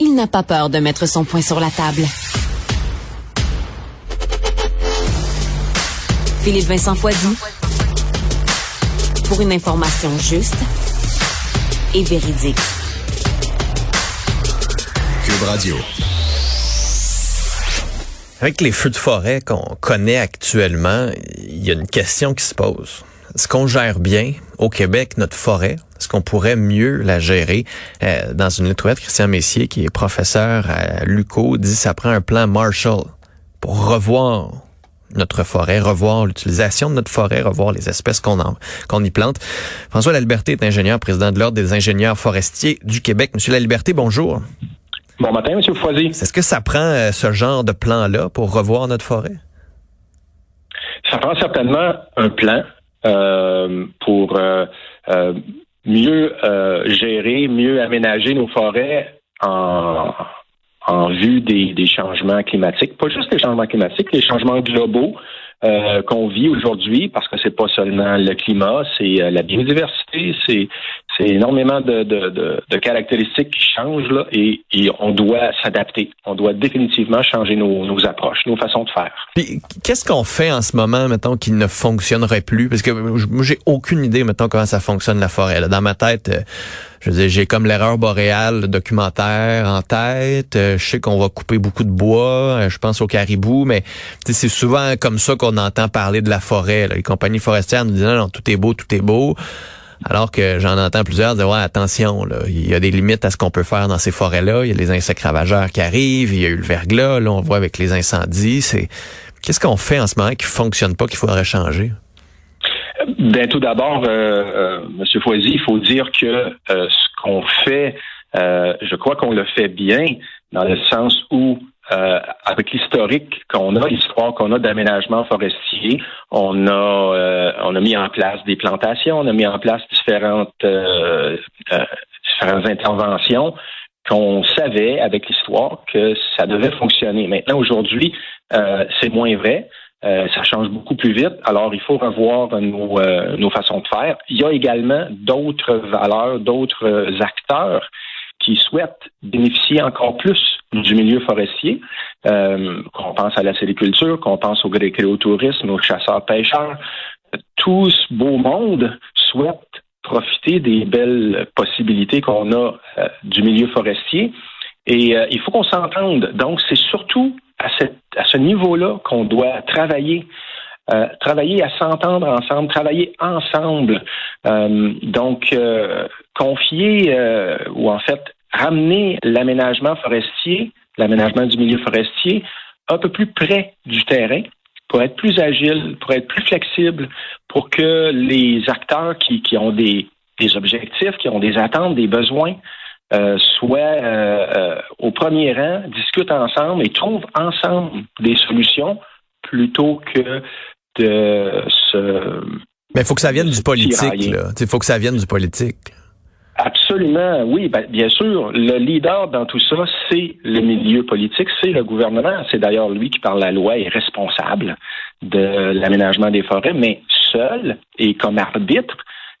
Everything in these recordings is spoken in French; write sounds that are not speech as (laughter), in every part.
il n'a pas peur de mettre son poing sur la table. Philippe Vincent Foisy. Pour une information juste et véridique. Cube Radio. Avec les feux de forêt qu'on connaît actuellement, il y a une question qui se pose. Est-ce qu'on gère bien au Québec notre forêt? Est-ce qu'on pourrait mieux la gérer? Euh, dans une lettre ouverte, Christian Messier, qui est professeur à l'UCO, dit que ça prend un plan Marshall pour revoir notre forêt, revoir l'utilisation de notre forêt, revoir les espèces qu'on qu'on y plante. François Laliberté est ingénieur, président de l'Ordre des ingénieurs forestiers du Québec. Monsieur Laliberté, bonjour. Bon matin, Monsieur Foisy. Est-ce que ça prend euh, ce genre de plan-là pour revoir notre forêt? Ça prend certainement un plan pour euh, mieux gérer, mieux aménager nos forêts en, en vue des, des, changements climatiques. Pas juste les changements climatiques, les changements globaux qu'on vit aujourd'hui, parce que c'est pas seulement le climat, c'est la biodiversité, c'est c'est énormément de, de, de, de, caractéristiques qui changent là, et, et on doit s'adapter. On doit définitivement changer nos, nos approches, nos façons de faire. Qu'est-ce qu'on fait en ce moment, mettons, qui ne fonctionnerait plus? Parce que moi, j'ai aucune idée, mettons, comment ça fonctionne la forêt. Là. Dans ma tête, euh, je veux j'ai comme l'erreur boréale documentaire en tête. Euh, je sais qu'on va couper beaucoup de bois. Euh, je pense au caribou, mais c'est souvent comme ça qu'on entend parler de la forêt. Là. Les compagnies forestières nous disent non, non, tout est beau, tout est beau. Alors que j'en entends plusieurs dire, ouais, attention, il y a des limites à ce qu'on peut faire dans ces forêts-là. Il y a les insectes ravageurs qui arrivent, il y a eu le verglas, là, on voit avec les incendies. C'est Qu'est-ce qu'on fait en ce moment qui fonctionne pas, qu'il faudrait changer? Ben, tout d'abord, euh, euh, Monsieur Foisy, il faut dire que euh, ce qu'on fait, euh, je crois qu'on le fait bien, dans le sens où euh, avec l'historique qu'on a, l'histoire qu'on a d'aménagement forestier, on a euh, on a mis en place des plantations, on a mis en place différentes euh, différentes interventions qu'on savait avec l'histoire que ça devait fonctionner. Maintenant, aujourd'hui, c'est moins vrai. ça change beaucoup plus vite. Alors, il faut revoir nos, nos façons de faire. Il y a également d'autres valeurs, d'autres acteurs qui souhaitent bénéficier encore plus du milieu forestier, euh, qu'on pense à la sériculture, qu'on pense au tourisme, aux chasseurs-pêcheurs. Tout ce beau monde souhaite profiter des belles possibilités qu'on a euh, du milieu forestier. Et euh, il faut qu'on s'entende. Donc, c'est surtout à, ce niveau-là qu'on doit travailler. Travailler à s'entendre ensemble, travailler ensemble. Donc, confier ou en fait ramener l'aménagement forestier, l'aménagement du milieu forestier, un peu plus près du terrain pour être plus agile, pour être plus flexible, pour que les acteurs qui, qui ont des, des objectifs, qui ont des attentes, des besoins, euh, soient au premier rang, discutent ensemble et trouvent ensemble des solutions plutôt que de se. Mais il faut que ça vienne du politique. Il faut que ça vienne du politique. Absolument, oui, ben, bien sûr. Le leader dans tout ça, c'est le milieu politique, c'est le gouvernement. C'est d'ailleurs lui qui, par la loi, est responsable de l'aménagement des forêts, mais seul et comme arbitre,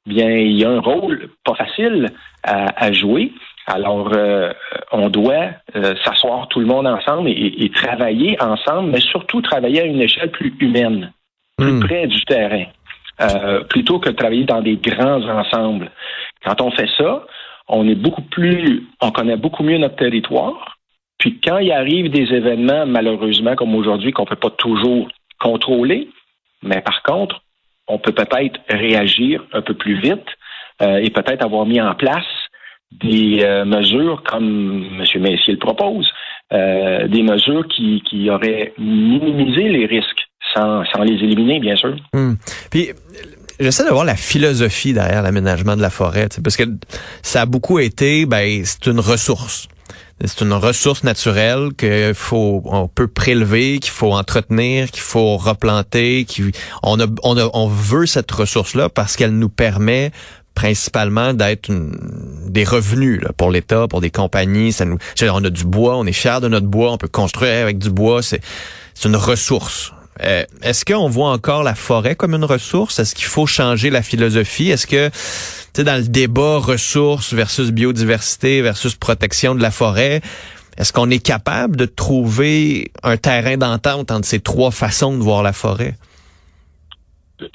bien, il y a un rôle pas facile à, jouer. Alors, euh, on doit euh, s'asseoir tout le monde ensemble et, travailler ensemble, mais surtout travailler à une échelle plus humaine plus hmm. près du terrain, euh, plutôt que de travailler dans des grands ensembles. Quand on fait ça, on est beaucoup plus, on connaît beaucoup mieux notre territoire. Puis quand il arrive des événements, malheureusement, comme aujourd'hui, qu'on ne peut pas toujours contrôler, mais par contre, on peut peut-être réagir un peu plus vite euh, et peut-être avoir mis en place des euh, mesures comme M. Messier le propose, des mesures qui, qui auraient minimisé les risques sans, les éliminer, bien sûr. Hmm. Puis, j'essaie de voir la philosophie derrière l'aménagement de la forêt, parce que ça a beaucoup été, ben, c'est une ressource. C'est une ressource naturelle qu'il faut, on peut prélever, qu'il faut entretenir, qu'il faut replanter, qui, on a, on a, on veut cette ressource-là parce qu'elle nous permet principalement d'être des revenus pour l'État, pour des compagnies. Ça nous, on a du bois, on est fier de notre bois, on peut construire avec du bois. C'est une ressource. Euh, est-ce qu'on voit encore la forêt comme une ressource? Est-ce qu'il faut changer la philosophie? Est-ce que, tu sais, dans le débat ressources versus biodiversité versus protection de la forêt, est-ce qu'on est capable de trouver un terrain d'entente entre ces trois façons de voir la forêt?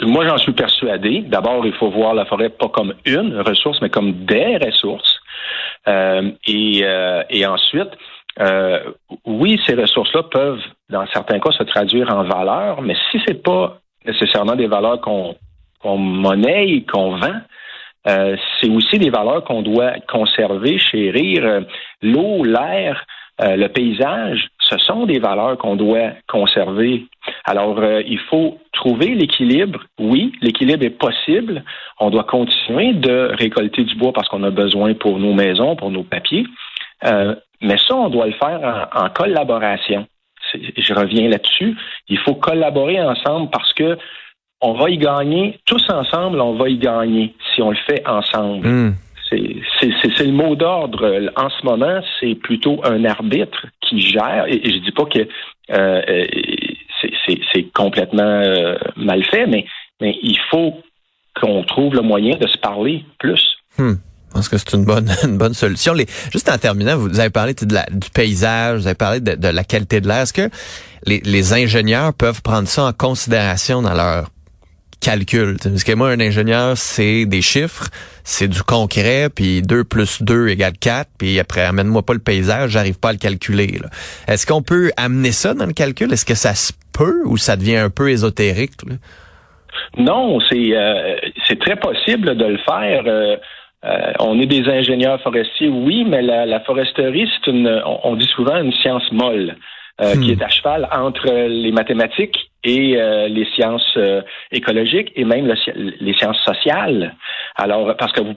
Moi, j'en suis persuadé. D'abord, il faut voir la forêt pas comme une ressource, mais comme des ressources. Euh, et, euh, et, ensuite, euh, oui, ces ressources-là peuvent, dans certains cas, se traduire en valeur, mais si c'est pas nécessairement des valeurs qu'on qu'on monnaie, qu'on vend, euh, c'est aussi des valeurs qu'on doit conserver, chérir. L'eau, l'air, euh, le paysage, ce sont des valeurs qu'on doit conserver. Alors, euh, il faut trouver l'équilibre. Oui, l'équilibre est possible. On doit continuer de récolter du bois parce qu'on a besoin pour nos maisons, pour nos papiers. Euh, mais ça, on doit le faire en, en collaboration. Je reviens là-dessus. Il faut collaborer ensemble parce que on va y gagner tous ensemble. On va y gagner si on le fait ensemble. Hmm. C'est le mot d'ordre. En ce moment, c'est plutôt un arbitre qui gère. Et, je dis pas que euh, euh c'est complètement euh, mal fait, mais, mais il faut qu'on trouve le moyen de se parler plus. Hmm. Pense que c'est une bonne, (laughs) une bonne solution? Les, juste en terminant, vous avez parlé de la, du paysage, vous avez parlé de, de la qualité de l'air. Est-ce que les, les ingénieurs peuvent prendre ça en considération dans leur calcul? Parce que moi, un ingénieur, c'est des chiffres, c'est du concret, puis 2 plus 2 égale 4, puis après, amène-moi pas le paysage, j'arrive pas à le calculer. Est-ce qu'on peut amener ça dans le calcul? Est-ce que ça se peut ou ça devient un peu ésotérique? Non, c'est euh, c'est très possible de le faire. Euh, euh, on est des ingénieurs forestiers, oui, mais la, la foresterie, c'est une, on, dit souvent une science molle. Euh, qui hmm. est à cheval entre les mathématiques et euh, les sciences euh, écologiques et même les sciences sociales. Alors, parce que vous,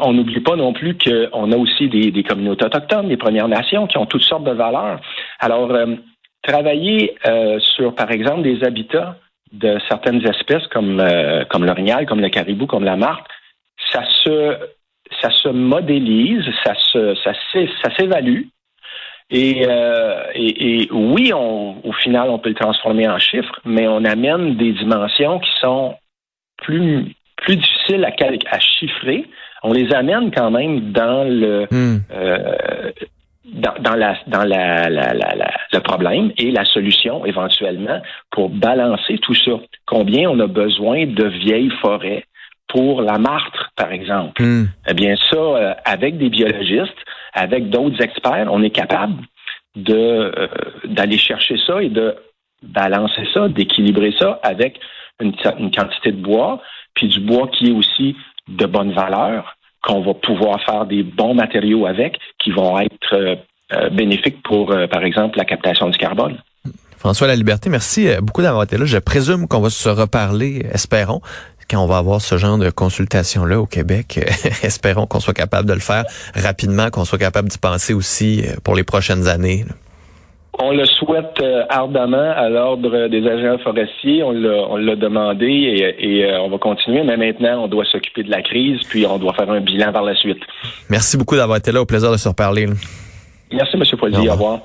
on n'oublie pas non plus qu'on a aussi des, des, communautés autochtones, des Premières Nations qui ont toutes sortes de valeurs. Alors, travailler sur, par exemple, des habitats de certaines espèces comme, comme l'orignal, comme le caribou, comme la martre, ça se, ça se modélise, ça se, ça s'évalue. Euh, et, et, oui, on, au final, on peut le transformer en chiffres, mais on amène des dimensions qui sont plus, plus difficiles à, à chiffrer. On les amène quand même dans le hmm. euh, dans, dans, la dans la, la, la, le problème et la solution éventuellement pour balancer tout ça. Combien on a besoin de vieilles forêts pour la martre, par exemple. Hmm. Eh bien, ça, euh, avec des biologistes, avec d'autres experts, on est capable de euh, d'aller chercher ça et de balancer ça, d'équilibrer ça avec une, une, quantité de bois, puis du bois qui est aussi de bonne valeur, qu'on va pouvoir faire des bons matériaux avec, qui vont être euh, bénéfiques pour, par exemple, la captation du carbone. François La Liberté, merci beaucoup d'avoir été là. Je présume qu'on va se reparler, espérons, quand on va avoir ce genre de consultation-là au Québec, (laughs) espérons qu'on soit capable de le faire rapidement, qu'on soit capable d'y penser aussi euh, pour les prochaines années. On le souhaite euh, ardemment à l'ordre des agents forestiers. On l'a demandé et, euh, on va continuer. Mais maintenant, on doit s'occuper de la crise, puis on doit faire un bilan par la suite. Merci beaucoup d'avoir été là. Au plaisir de se reparler. Merci, M. Poilier. Au revoir.